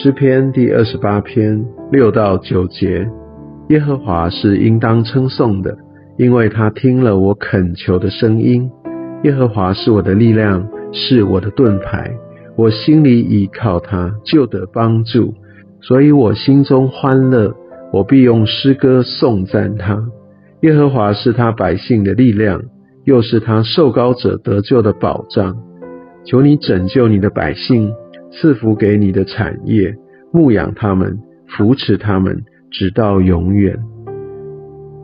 诗篇第二十八篇六到九节：耶和华是应当称颂的，因为他听了我恳求的声音。耶和华是我的力量，是我的盾牌，我心里倚靠他，就得帮助，所以我心中欢乐，我必用诗歌颂赞他。耶和华是他百姓的力量，又是他受膏者得救的保障。求你拯救你的百姓，赐福给你的产业，牧养他们，扶持他们，直到永远。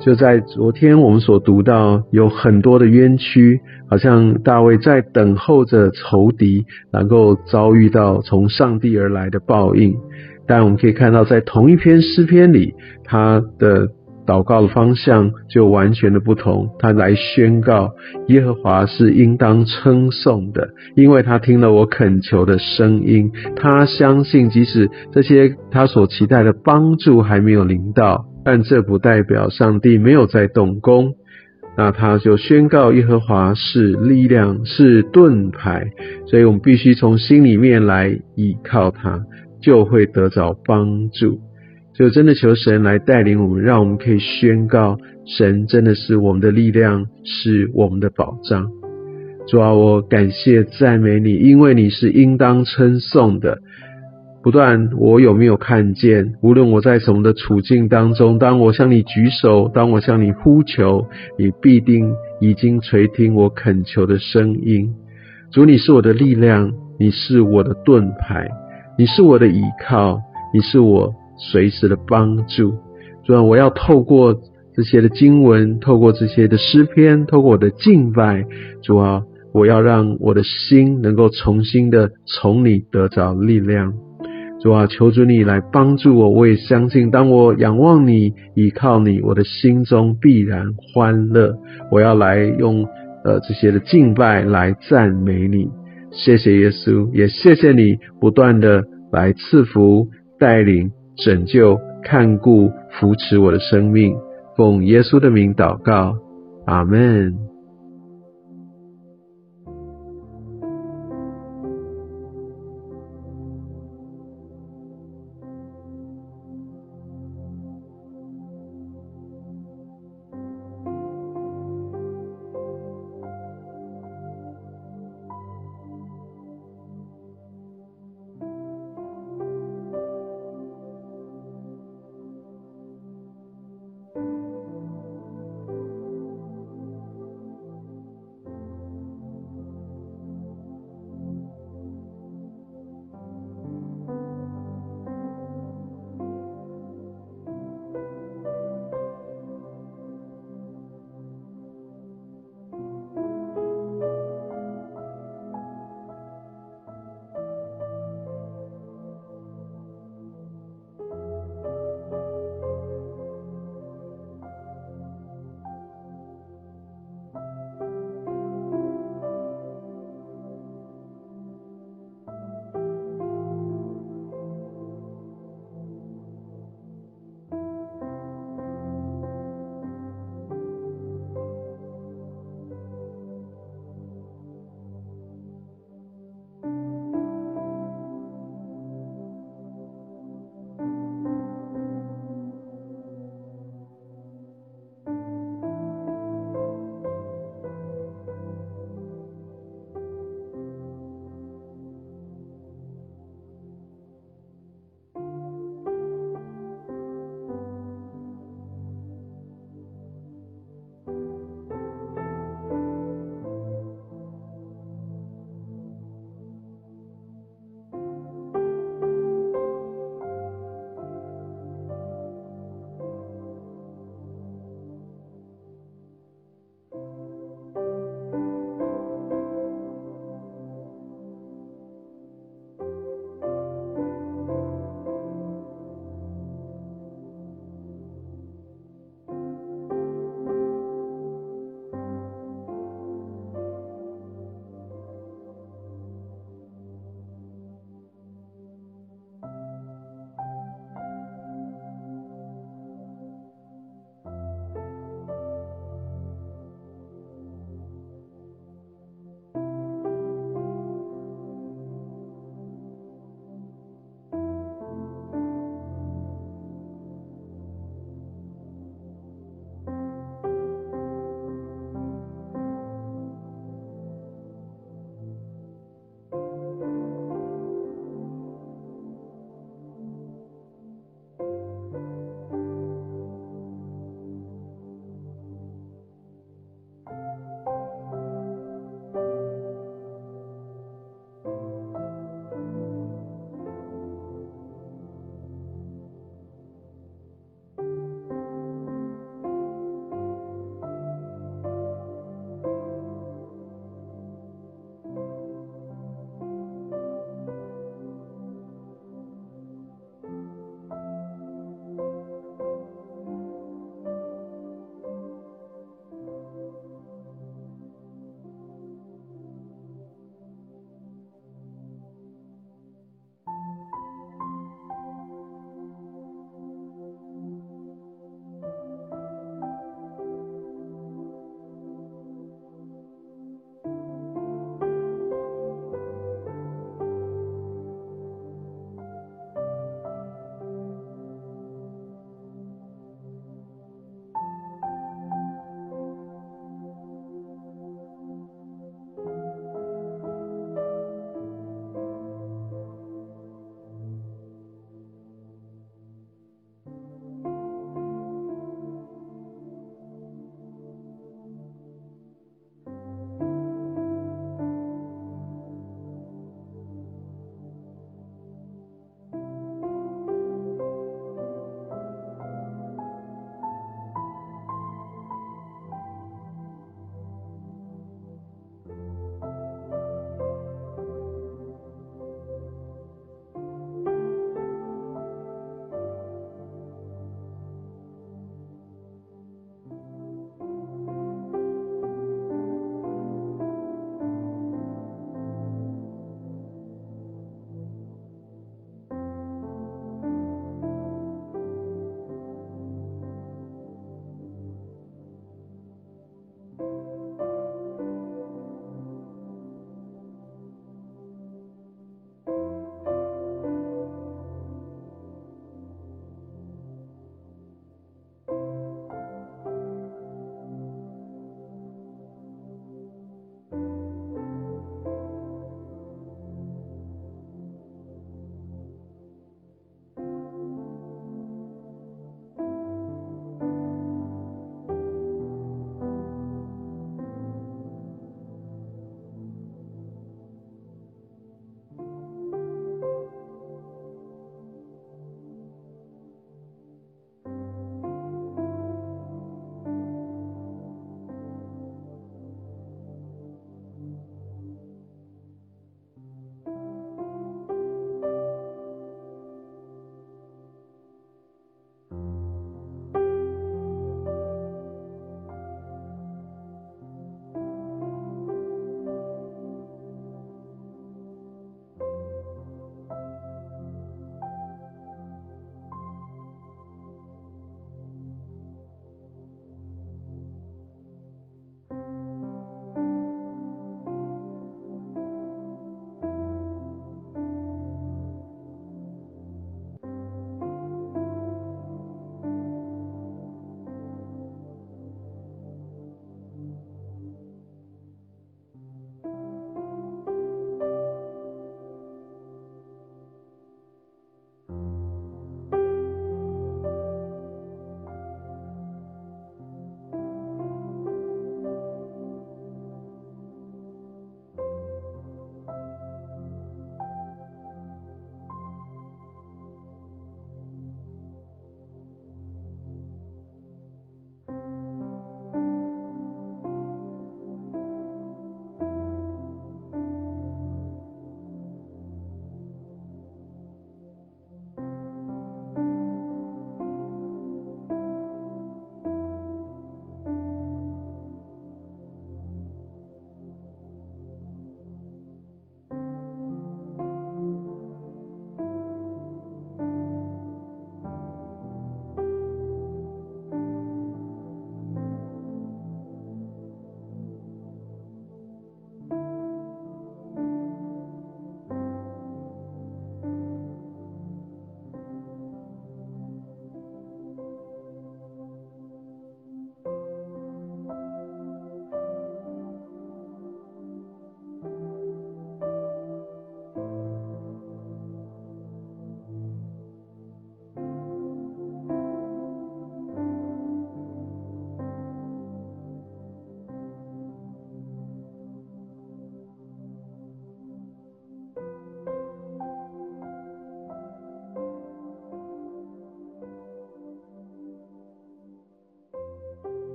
就在昨天，我们所读到有很多的冤屈，好像大卫在等候着仇敌能够遭遇到从上帝而来的报应。但我们可以看到，在同一篇诗篇里，他的。祷告的方向就完全的不同。他来宣告耶和华是应当称颂的，因为他听了我恳求的声音。他相信，即使这些他所期待的帮助还没有临到，但这不代表上帝没有在动工。那他就宣告耶和华是力量，是盾牌。所以我们必须从心里面来依靠他，就会得着帮助。就真的求神来带领我们，让我们可以宣告神真的是我们的力量，是我们的保障。主啊，我感谢赞美你，因为你是应当称颂的。不断，我有没有看见？无论我在什么的处境当中，当我向你举手，当我向你呼求，你必定已经垂听我恳求的声音。主，你是我的力量，你是我的盾牌，你是我的依靠，你是我。随时的帮助，主啊，我要透过这些的经文，透过这些的诗篇，透过我的敬拜，主啊，我要让我的心能够重新的从你得着力量。主啊，求主你来帮助我，我也相信，当我仰望你，依靠你，我的心中必然欢乐。我要来用呃这些的敬拜来赞美你。谢谢耶稣，也谢谢你不断的来赐福带领。拯救、看顾、扶持我的生命，奉耶稣的名祷告，阿门。